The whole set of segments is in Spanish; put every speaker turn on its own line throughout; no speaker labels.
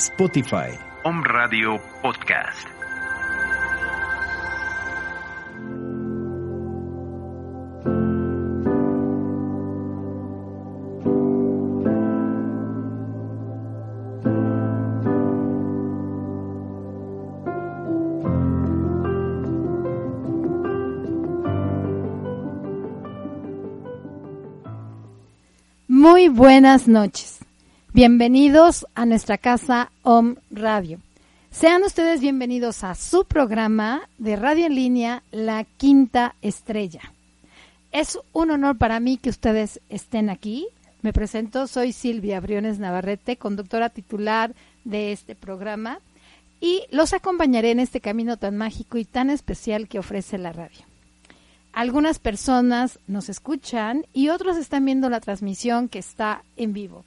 Spotify.
Om Radio Podcast.
Muy buenas noches. Bienvenidos a nuestra casa Om Radio. Sean ustedes bienvenidos a su programa de radio en línea La Quinta Estrella. Es un honor para mí que ustedes estén aquí. Me presento, soy Silvia Briones Navarrete, conductora titular de este programa, y los acompañaré en este camino tan mágico y tan especial que ofrece la radio. Algunas personas nos escuchan y otros están viendo la transmisión que está en vivo.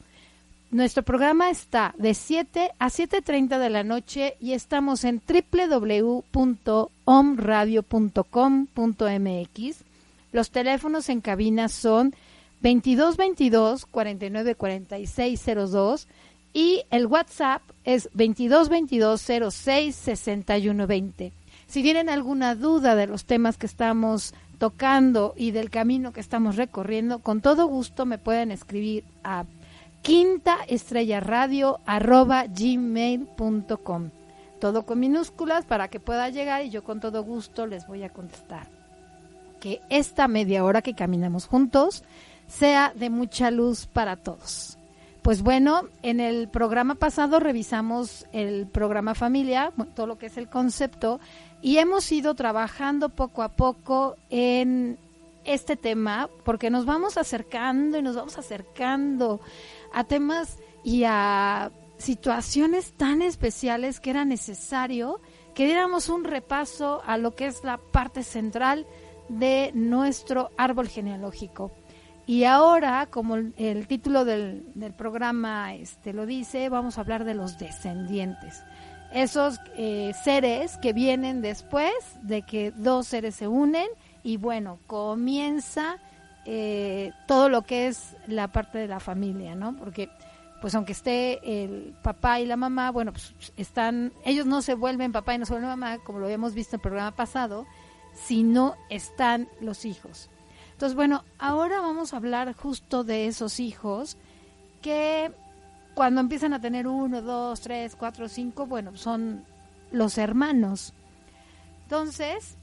Nuestro programa está de 7 a 7.30 de la noche y estamos en www.omradio.com.mx. Los teléfonos en cabina son 2222 49 46 02 y el WhatsApp es 2222 06 61 20. Si tienen alguna duda de los temas que estamos tocando y del camino que estamos recorriendo, con todo gusto me pueden escribir a quinta estrella radio arroba gmail.com. Todo con minúsculas para que pueda llegar y yo con todo gusto les voy a contestar. Que esta media hora que caminamos juntos sea de mucha luz para todos. Pues bueno, en el programa pasado revisamos el programa familia, todo lo que es el concepto, y hemos ido trabajando poco a poco en este tema porque nos vamos acercando y nos vamos acercando a temas y a situaciones tan especiales que era necesario que diéramos un repaso a lo que es la parte central de nuestro árbol genealógico. Y ahora, como el, título del, del, programa este, lo dice, vamos a hablar de los descendientes. Esos eh, seres que vienen después de que dos seres se unen y bueno, comienza eh, todo lo que es la parte de la familia, ¿no? Porque pues aunque esté el papá y la mamá, bueno, pues están, ellos no se vuelven papá y no se vuelven mamá, como lo habíamos visto en el programa pasado, sino están los hijos. Entonces, bueno, ahora vamos a hablar justo de esos hijos que cuando empiezan a tener uno, dos, tres, cuatro, cinco, bueno, son los hermanos. Entonces,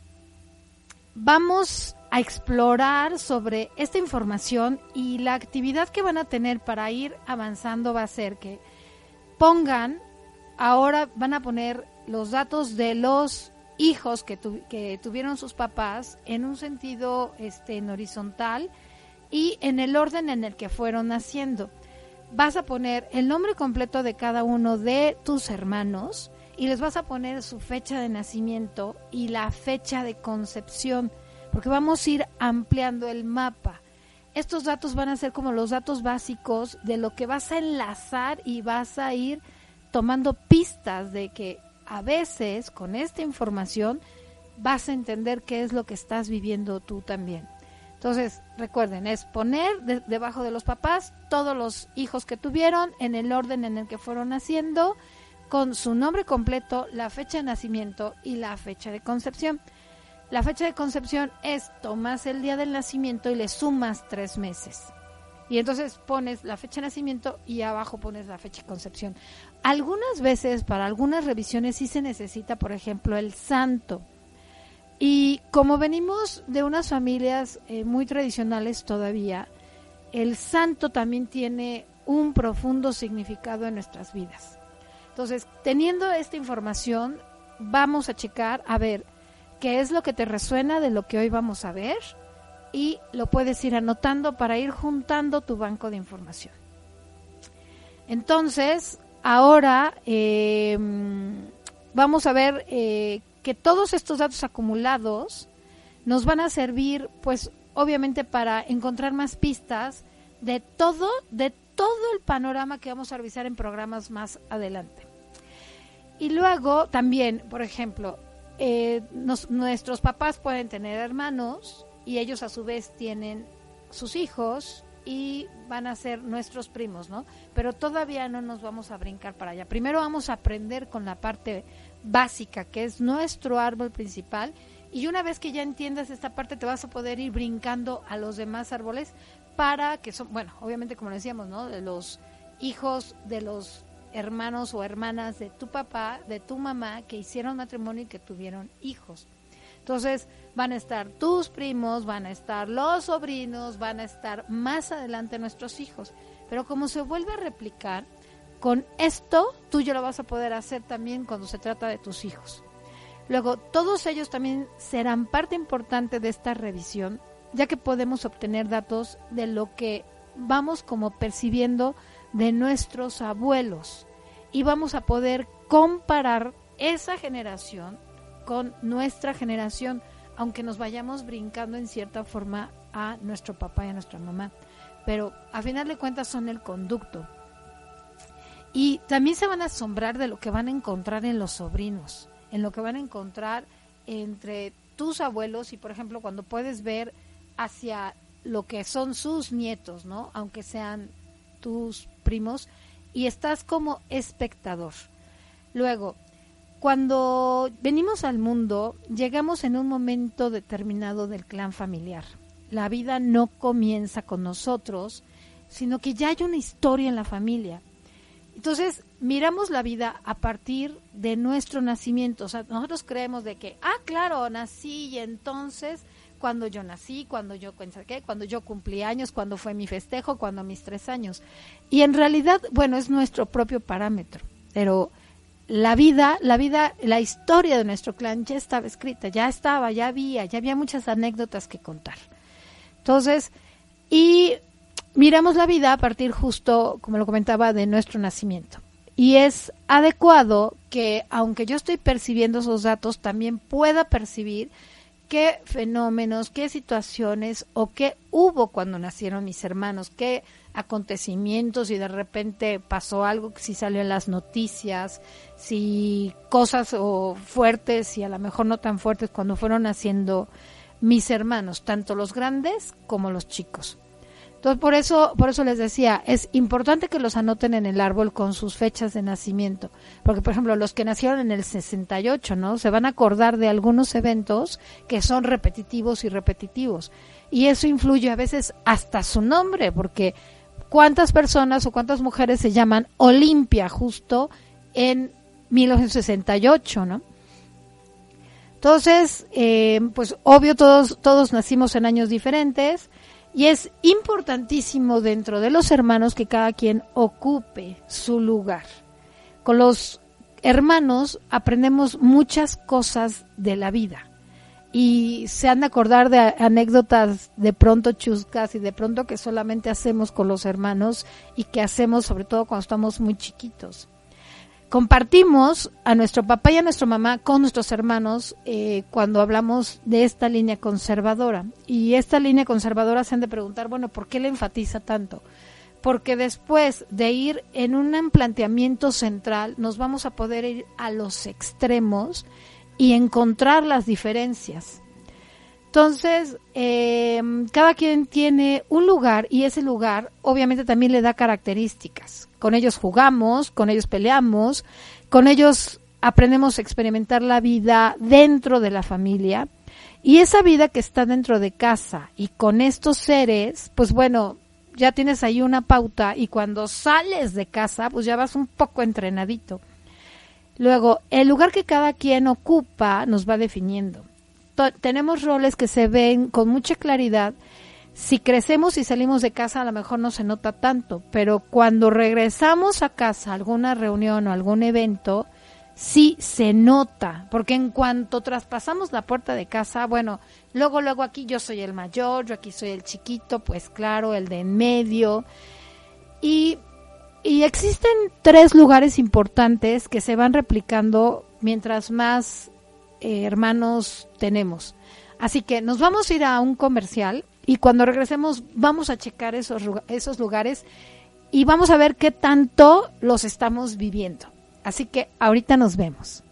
vamos a explorar sobre esta información y la actividad que van a tener para ir avanzando va a ser que pongan, ahora van a poner los datos de los hijos que, que tuvieron sus papás en un sentido este, en horizontal y en el orden en el que fueron naciendo. Vas a poner el nombre completo de cada uno de tus hermanos y les vas a poner su fecha de nacimiento y la fecha de concepción porque vamos a ir ampliando el mapa. Estos datos van a ser como los datos básicos de lo que vas a enlazar y vas a ir tomando pistas de que a veces con esta información vas a entender qué es lo que estás viviendo tú también. Entonces, recuerden, es poner debajo de los papás todos los hijos que tuvieron en el orden en el que fueron naciendo, con su nombre completo, la fecha de nacimiento y la fecha de concepción. La fecha de concepción es tomas el día del nacimiento y le sumas tres meses. Y entonces pones la fecha de nacimiento y abajo pones la fecha de concepción. Algunas veces para algunas revisiones sí se necesita, por ejemplo, el santo. Y como venimos de unas familias eh, muy tradicionales todavía, el santo también tiene un profundo significado en nuestras vidas. Entonces, teniendo esta información, vamos a checar, a ver, qué es lo que te resuena de lo que hoy vamos a ver y lo puedes ir anotando para ir juntando tu banco de información. Entonces, ahora em, vamos a ver eh, que todos estos datos acumulados nos van a servir, pues, obviamente para encontrar más pistas de todo, de todo el panorama que vamos a revisar en programas más adelante. Y luego también, por ejemplo, eh, nuestros papás pueden tener hermanos y ellos a su vez tienen sus hijos y van a ser nuestros primos, ¿no? Pero todavía no nos vamos a brincar para allá. Primero vamos a aprender con la parte básica, que es nuestro árbol principal, y una vez que ya entiendas esta parte, te vas a poder ir brincando a los demás árboles para que son, bueno, obviamente como decíamos, ¿no? De los hijos de los hermanos o hermanas de tu papá, de tu mamá, que hicieron matrimonio y que tuvieron hijos. Entonces van a estar tus primos, van a estar los sobrinos, van a estar más adelante nuestros hijos. Pero como se vuelve a replicar, con esto tú ya lo vas a poder hacer también cuando se trata de tus hijos. Luego, todos ellos también serán parte importante de esta revisión, ya que podemos obtener datos de lo que vamos como percibiendo de nuestros abuelos y vamos a poder comparar esa generación con nuestra generación, aunque nos vayamos brincando en cierta forma a nuestro papá y a nuestra mamá. Pero a final de cuentas son el conducto. Y también se van a asombrar de lo que van a encontrar en los sobrinos, en lo que van a encontrar entre tus abuelos y, por ejemplo, cuando puedes ver hacia lo que son sus nietos, ¿no? Aunque sean tus primos, y estás como espectador. Luego, cuando venimos al mundo, llegamos en un momento determinado del clan familiar. La vida no comienza con nosotros, sino que ya hay una historia en la familia. Entonces, miramos la vida a partir de nuestro nacimiento. O sea, nosotros creemos de que, ah, claro, nací y entonces cuando yo nací, cuando yo qué, cuando yo cumplí años, cuando fue mi festejo, cuando mis tres años. Y en realidad, bueno, es nuestro propio parámetro. Pero la vida, la vida, la historia de nuestro clan ya estaba escrita, ya estaba, ya había, ya había muchas anécdotas que contar. Entonces, y miramos la vida a partir justo, como lo comentaba, de nuestro nacimiento. Y es adecuado que, aunque yo estoy percibiendo esos datos, también pueda percibir qué fenómenos, qué situaciones o qué hubo cuando nacieron mis hermanos, qué acontecimientos y de repente pasó algo que sí salió en las noticias, si cosas o fuertes y a lo mejor no tan fuertes cuando fueron naciendo mis hermanos, tanto los grandes como los chicos. Entonces, por eso, por eso les decía, es importante que los anoten en el árbol con sus fechas de nacimiento. Porque, por ejemplo, los que nacieron en el 68, ¿no? Se van a acordar de algunos eventos que son repetitivos y repetitivos. Y eso influye a veces hasta su nombre, porque ¿cuántas personas o cuántas mujeres se llaman Olimpia justo en 1968, ¿no? Entonces, eh, pues obvio todos, todos nacimos en años diferentes y es importantísimo dentro de los hermanos que cada quien ocupe su lugar. Con los hermanos aprendemos muchas cosas de la vida y se han de acordar de anécdotas de pronto chuscas y de pronto que solamente hacemos con los hermanos y que hacemos sobre todo cuando estamos muy chiquitos compartimos a nuestro papá y a nuestra mamá con nuestros hermanos eh, cuando hablamos de esta línea conservadora. Y esta línea conservadora se han de preguntar, bueno, ¿por qué le enfatiza tanto? Porque después de ir en un planteamiento central, nos vamos a poder ir a los extremos y encontrar las diferencias. Entonces, eh, cada quien tiene un lugar y ese lugar obviamente también le da características. Con ellos jugamos, con ellos peleamos, con ellos aprendemos a experimentar la vida dentro de la familia. Y esa vida que está dentro de casa y con estos seres, pues bueno, ya tienes ahí una pauta y cuando sales de casa, pues ya vas un poco entrenadito. Luego, el lugar que cada quien ocupa nos va definiendo tenemos roles que se ven con mucha claridad. Si crecemos y salimos de casa a lo mejor no se nota tanto, pero cuando regresamos a casa, a alguna reunión o algún evento, sí se nota, porque en cuanto traspasamos la puerta de casa, bueno, luego, luego aquí yo soy el mayor, yo aquí soy el chiquito, pues claro, el de en medio. Y, y existen tres lugares importantes que se van replicando mientras más eh, hermanos tenemos. Así que nos vamos a ir a un comercial y cuando regresemos vamos a checar esos, esos lugares y vamos a ver qué tanto los estamos viviendo. Así que ahorita nos vemos.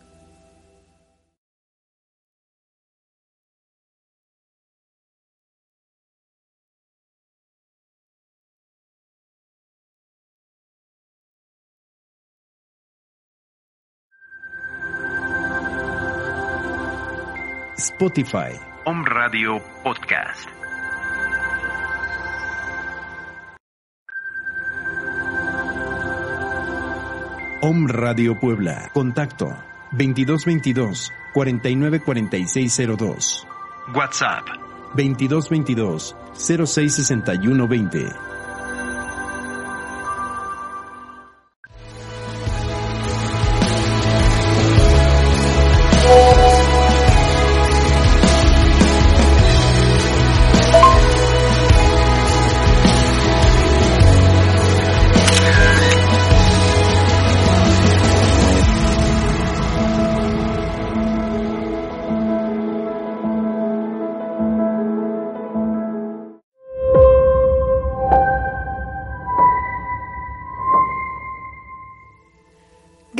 Spotify.
Om Radio Podcast.
Om Radio Puebla. Contacto 2222 494602.
WhatsApp
2222 066120.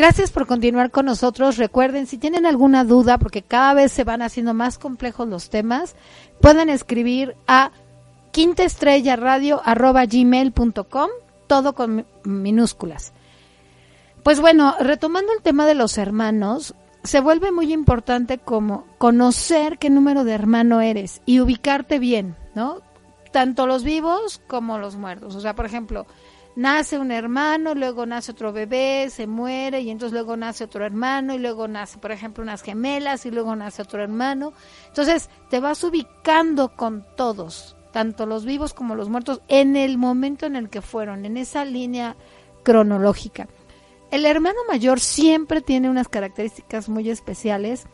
Gracias por continuar con nosotros. Recuerden, si tienen alguna duda, porque cada vez se van haciendo más complejos los temas, pueden escribir a quintaestrellaradio.gmail.com, todo con minúsculas. Pues bueno, retomando el tema de los hermanos, se vuelve muy importante como conocer qué número de hermano eres y ubicarte bien, ¿no? Tanto los vivos como los muertos. O sea, por ejemplo, nace un hermano, luego nace otro bebé, se muere y entonces luego nace otro hermano y luego nace, por ejemplo, unas gemelas y luego nace otro hermano. Entonces te vas ubicando con todos, tanto los vivos como los muertos, en el momento en el que fueron, en esa línea cronológica. El hermano mayor siempre tiene unas características muy especiales.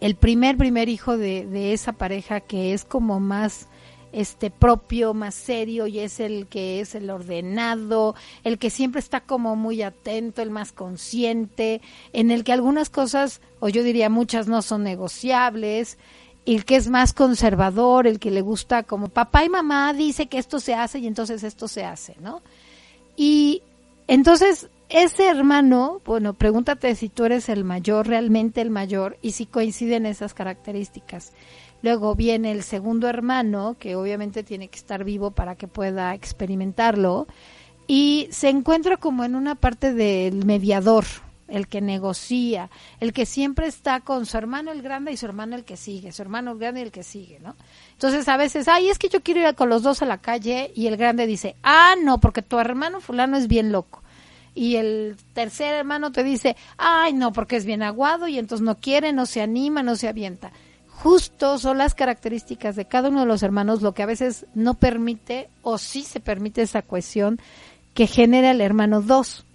El primer, primer hijo de, de esa pareja que es como más este propio, más serio y es el que es el ordenado, el que siempre está como muy atento, el más consciente, en el que algunas cosas, o yo diría muchas no son negociables, el que es más conservador, el que le gusta como papá y mamá dice que esto se hace y entonces esto se hace, ¿no? Y entonces ese hermano, bueno, pregúntate si tú eres el mayor, realmente el mayor, y si coinciden esas características. Luego viene el segundo hermano, que obviamente tiene que estar vivo para que pueda experimentarlo, y se encuentra como en una parte del mediador, el que negocia, el que siempre está con su hermano el grande y su hermano el que sigue, su hermano el grande y el que sigue, ¿no? Entonces a veces, ay, es que yo quiero ir con los dos a la calle y el grande dice, ah, no, porque tu hermano fulano es bien loco. Y el tercer hermano te dice, ay, no, porque es bien aguado y entonces no quiere, no se anima, no se avienta justo son las características de cada uno de los hermanos lo que a veces no permite o sí se permite esa cohesión que genera el hermano 2.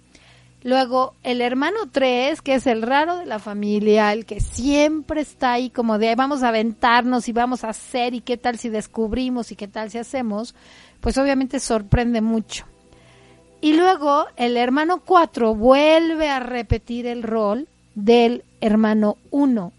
Luego, el hermano 3, que es el raro de la familia, el que siempre está ahí como de vamos a aventarnos y vamos a hacer y qué tal si descubrimos y qué tal si hacemos, pues obviamente sorprende mucho. Y luego el hermano 4 vuelve a repetir el rol del hermano 1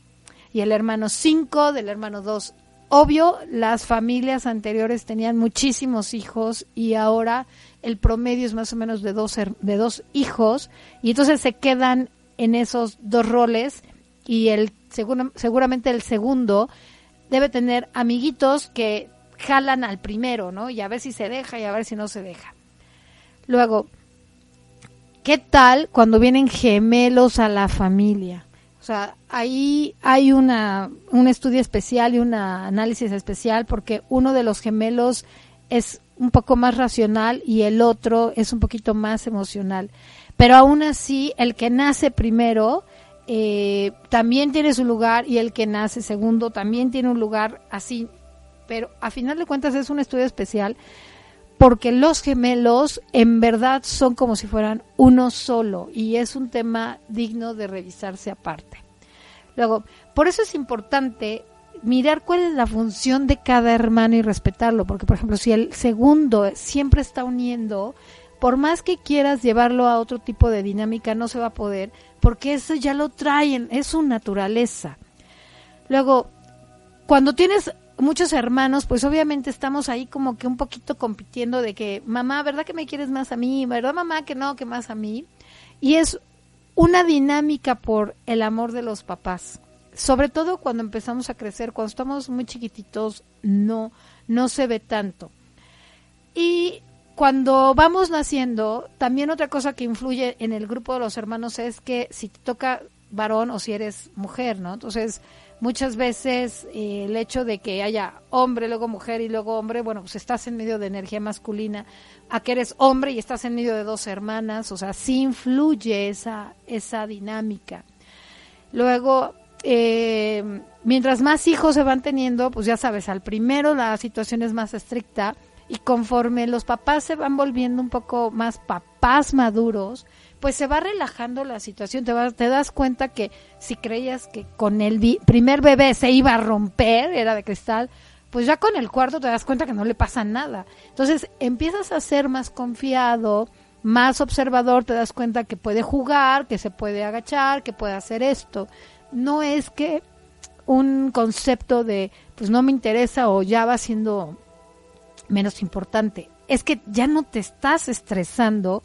y el hermano 5 del hermano 2. Obvio, las familias anteriores tenían muchísimos hijos y ahora el promedio es más o menos de dos, de dos hijos y entonces se quedan en esos dos roles y el seguramente el segundo debe tener amiguitos que jalan al primero, ¿no? Y a ver si se deja y a ver si no se deja. Luego, ¿qué tal cuando vienen gemelos a la familia? O sea, ahí hay una, un estudio especial y un análisis especial porque uno de los gemelos es un poco más racional y el otro es un poquito más emocional. Pero aún así, el que nace primero eh, también tiene su lugar y el que nace segundo también tiene un lugar así. Pero a final de cuentas es un estudio especial porque los gemelos en verdad son como si fueran uno solo y es un tema digno de revisarse aparte. Luego, por eso es importante mirar cuál es la función de cada hermano y respetarlo, porque por ejemplo, si el segundo siempre está uniendo, por más que quieras llevarlo a otro tipo de dinámica, no se va a poder, porque eso ya lo traen, es su naturaleza. Luego, cuando tienes muchos hermanos, pues obviamente estamos ahí como que un poquito compitiendo de que, mamá, ¿verdad que me quieres más a mí? ¿Verdad, mamá, que no, que más a mí? Y es una dinámica por el amor de los papás. Sobre todo cuando empezamos a crecer, cuando estamos muy chiquititos, no, no se ve tanto. Y cuando vamos naciendo, también otra cosa que influye en el grupo de los hermanos es que si te toca varón o si eres mujer, ¿no? Entonces, Muchas veces eh, el hecho de que haya hombre, luego mujer y luego hombre, bueno, pues estás en medio de energía masculina, a que eres hombre y estás en medio de dos hermanas, o sea, sí influye esa, esa dinámica. Luego, eh, mientras más hijos se van teniendo, pues ya sabes, al primero la situación es más estricta y conforme los papás se van volviendo un poco más papás maduros, pues se va relajando la situación, te, vas, te das cuenta que si creías que con el primer bebé se iba a romper, era de cristal, pues ya con el cuarto te das cuenta que no le pasa nada. Entonces empiezas a ser más confiado, más observador, te das cuenta que puede jugar, que se puede agachar, que puede hacer esto. No es que un concepto de pues no me interesa o ya va siendo menos importante. Es que ya no te estás estresando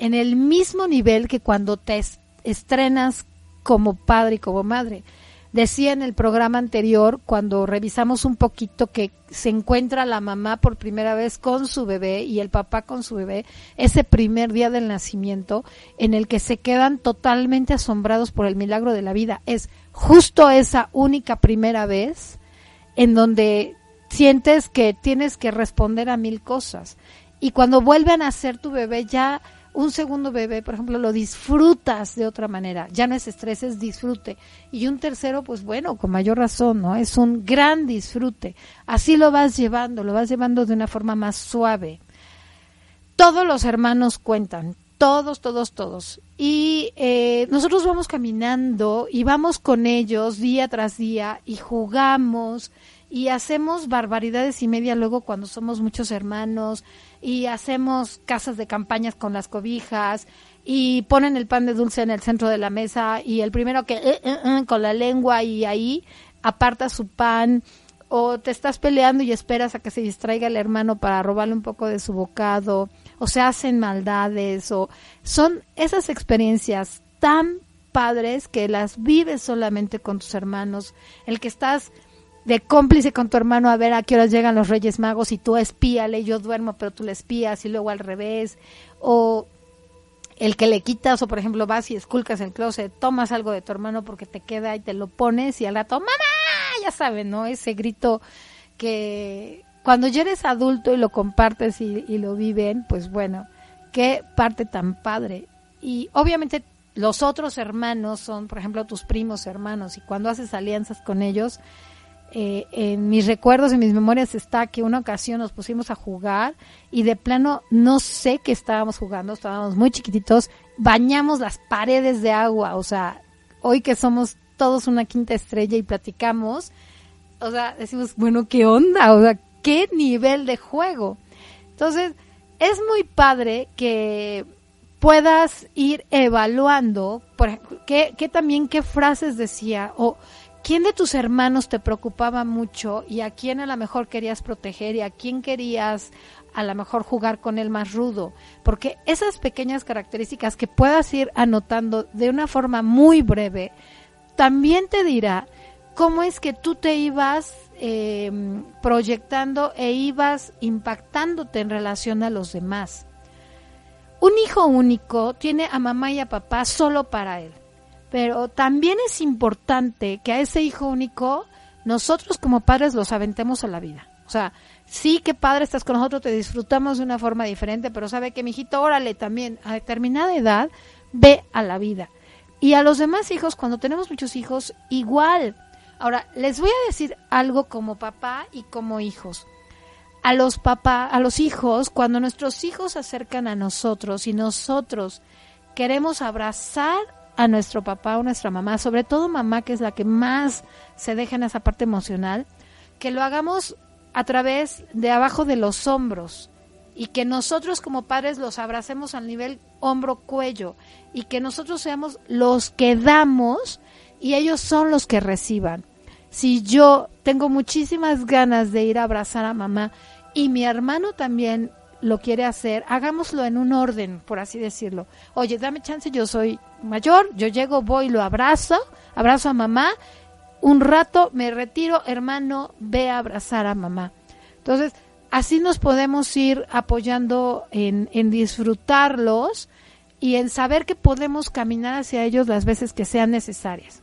en el mismo nivel que cuando te estrenas como padre y como madre. Decía en el programa anterior, cuando revisamos un poquito que se encuentra la mamá por primera vez con su bebé y el papá con su bebé, ese primer día del nacimiento, en el que se quedan totalmente asombrados por el milagro de la vida. Es justo esa única primera vez en donde sientes que tienes que responder a mil cosas. Y cuando vuelven a ser tu bebé ya un segundo bebé, por ejemplo, lo disfrutas de otra manera, ya no es estrés, es disfrute. Y un tercero, pues bueno, con mayor razón, ¿no? Es un gran disfrute. Así lo vas llevando, lo vas llevando de una forma más suave. Todos los hermanos cuentan, todos, todos, todos. Y eh, nosotros vamos caminando y vamos con ellos día tras día y jugamos y hacemos barbaridades y media luego cuando somos muchos hermanos y hacemos casas de campañas con las cobijas y ponen el pan de dulce en el centro de la mesa y el primero que eh, eh, eh, con la lengua y ahí aparta su pan o te estás peleando y esperas a que se distraiga el hermano para robarle un poco de su bocado o se hacen maldades o son esas experiencias tan padres que las vives solamente con tus hermanos, el que estás de cómplice con tu hermano a ver a qué horas llegan los Reyes Magos y tú espíale, yo duermo pero tú le espías y luego al revés, o el que le quitas o por ejemplo vas y esculcas el closet, tomas algo de tu hermano porque te queda y te lo pones y al rato, mamá, ya saben, ¿no? Ese grito que cuando ya eres adulto y lo compartes y, y lo viven, pues bueno, qué parte tan padre. Y obviamente los otros hermanos son, por ejemplo, tus primos hermanos y cuando haces alianzas con ellos, eh, en mis recuerdos, en mis memorias está que una ocasión nos pusimos a jugar y de plano no sé qué estábamos jugando, estábamos muy chiquititos, bañamos las paredes de agua, o sea, hoy que somos todos una quinta estrella y platicamos, o sea, decimos, bueno, ¿qué onda? O sea, ¿qué nivel de juego? Entonces, es muy padre que puedas ir evaluando, por ejemplo, qué, qué también, qué frases decía, o ¿quién de tus hermanos te preocupaba mucho y a quién a lo mejor querías proteger y a quién querías a lo mejor jugar con él más rudo? Porque esas pequeñas características que puedas ir anotando de una forma muy breve, también te dirá cómo es que tú te ibas em, proyectando e ibas impactándote en relación a los demás. Un hijo único tiene a mamá y a papá solo para él. Pero también es importante que a ese hijo único nosotros como padres los aventemos a la vida. O sea, sí que padre estás con nosotros, te disfrutamos de una forma diferente, pero sabe que mi hijito, órale también, a determinada edad, ve a la vida. Y a los demás hijos, cuando tenemos muchos hijos, igual. Ahora, les voy a decir algo como papá y como hijos. A los papá, a los hijos, cuando nuestros hijos se acercan a nosotros y nosotros queremos abrazar a nuestro papá o nuestra mamá, sobre todo mamá, que es la que más se deja en esa parte emocional, que lo hagamos a través de abajo de los hombros y que nosotros como padres los abracemos al nivel hombro-cuello y que nosotros seamos los que damos y ellos son los que reciban. Si yo tengo muchísimas ganas de ir a abrazar a mamá y mi hermano también lo quiere hacer, hagámoslo en un orden, por así decirlo. Oye, dame chance, yo soy mayor, yo llego, voy, lo abrazo, abrazo a mamá, un rato me retiro, hermano, ve a abrazar a mamá. Entonces, así nos podemos ir apoyando en, en disfrutarlos y en saber que podemos caminar hacia ellos las veces que sean necesarias.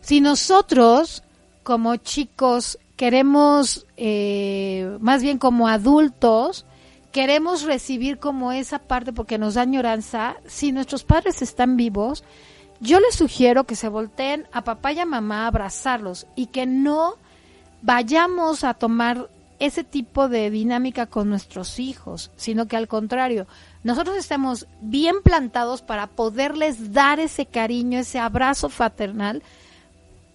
Si nosotros, como chicos, queremos, eh, más bien como adultos, queremos recibir como esa parte porque nos da añoranza, si nuestros padres están vivos, yo les sugiero que se volteen a papá y a mamá a abrazarlos y que no vayamos a tomar ese tipo de dinámica con nuestros hijos, sino que al contrario, nosotros estemos bien plantados para poderles dar ese cariño, ese abrazo fraternal,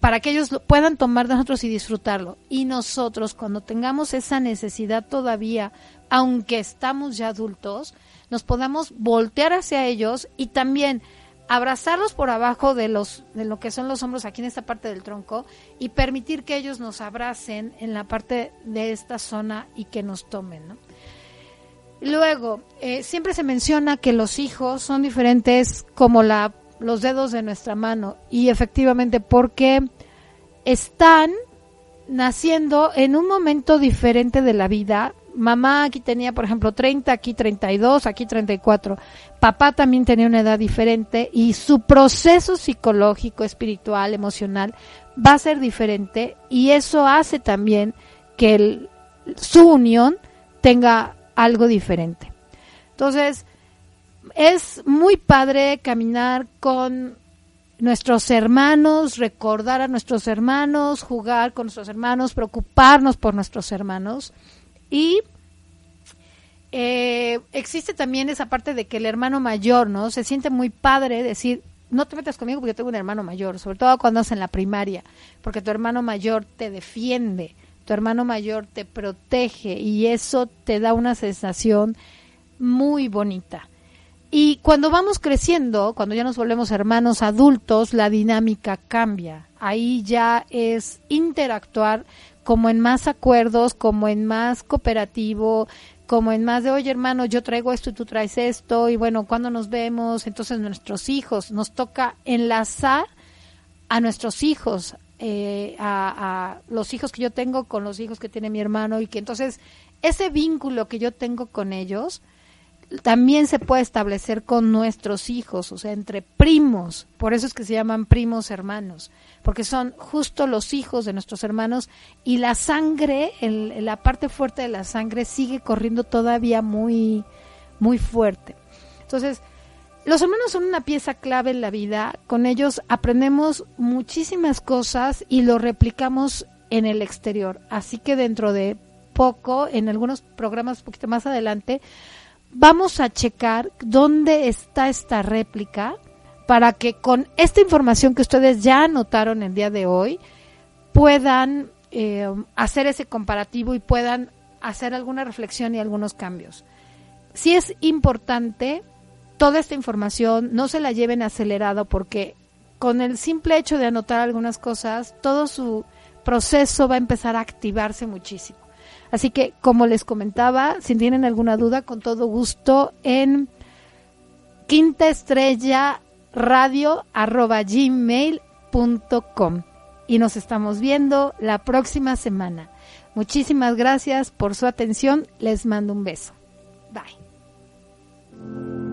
para que ellos puedan tomar de nosotros y disfrutarlo. Y nosotros, cuando tengamos esa necesidad todavía, aunque estamos ya adultos, nos podamos voltear hacia ellos y también abrazarlos por abajo de los de lo que son los hombros aquí en esta parte del tronco y permitir que ellos nos abracen en la parte de esta zona y que nos tomen ¿no? luego eh, siempre se menciona que los hijos son diferentes como la los dedos de nuestra mano y efectivamente porque están naciendo en un momento diferente de la vida mamá aquí tenía, por ejemplo, 30, aquí 32, aquí 34. Papá también tenía una edad diferente y su proceso psicológico, espiritual, emocional va a ser diferente y eso hace también que su unión tenga algo diferente. Entonces, es muy padre caminar con nuestros hermanos, recordar a nuestros hermanos, jugar con nuestros hermanos, preocuparnos por nuestros hermanos y eh, existe también esa parte de que el hermano mayor, ¿no? Se siente muy padre decir, no te metas conmigo porque yo tengo un hermano mayor, sobre todo cuando estás en la primaria, porque tu hermano mayor te defiende, tu hermano mayor te protege y eso te da una sensación muy bonita. Y cuando vamos creciendo, cuando ya nos volvemos hermanos adultos, la dinámica cambia. Ahí ya es interactuar como en más acuerdos, como en más cooperativo, como en más de, oye hermano, yo traigo esto y tú traes esto, y bueno, cuando nos vemos, entonces nuestros hijos, nos toca enlazar a nuestros hijos, eh, a, a, los hijos que yo tengo con los hijos que tiene mi hermano, y que entonces ese vínculo que yo tengo con ellos, también se puede establecer con nuestros hijos, o sea, entre primos, por eso es que se llaman primos hermanos, porque son justo los hijos de nuestros hermanos y la sangre, el, la parte fuerte de la sangre sigue corriendo todavía muy, muy fuerte. Entonces, los hermanos son una pieza clave en la vida, con ellos aprendemos muchísimas cosas y lo replicamos en el exterior, así que dentro de poco, en algunos programas un poquito más adelante, vamos a checar dónde está esta réplica para que con esta información que ustedes ya anotaron el día de hoy puedan eh, hacer ese comparativo y puedan hacer alguna reflexión y algunos cambios. Sí es importante toda esta información, no se la lleven acelerado porque con el simple hecho de anotar algunas cosas, todo su proceso va a empezar a activarse muchísimo. Así que, como les comentaba, si tienen alguna duda, con todo gusto en quinta estrella radio arroba y nos estamos viendo la próxima semana. Muchísimas gracias por su atención. Les mando un beso. Bye.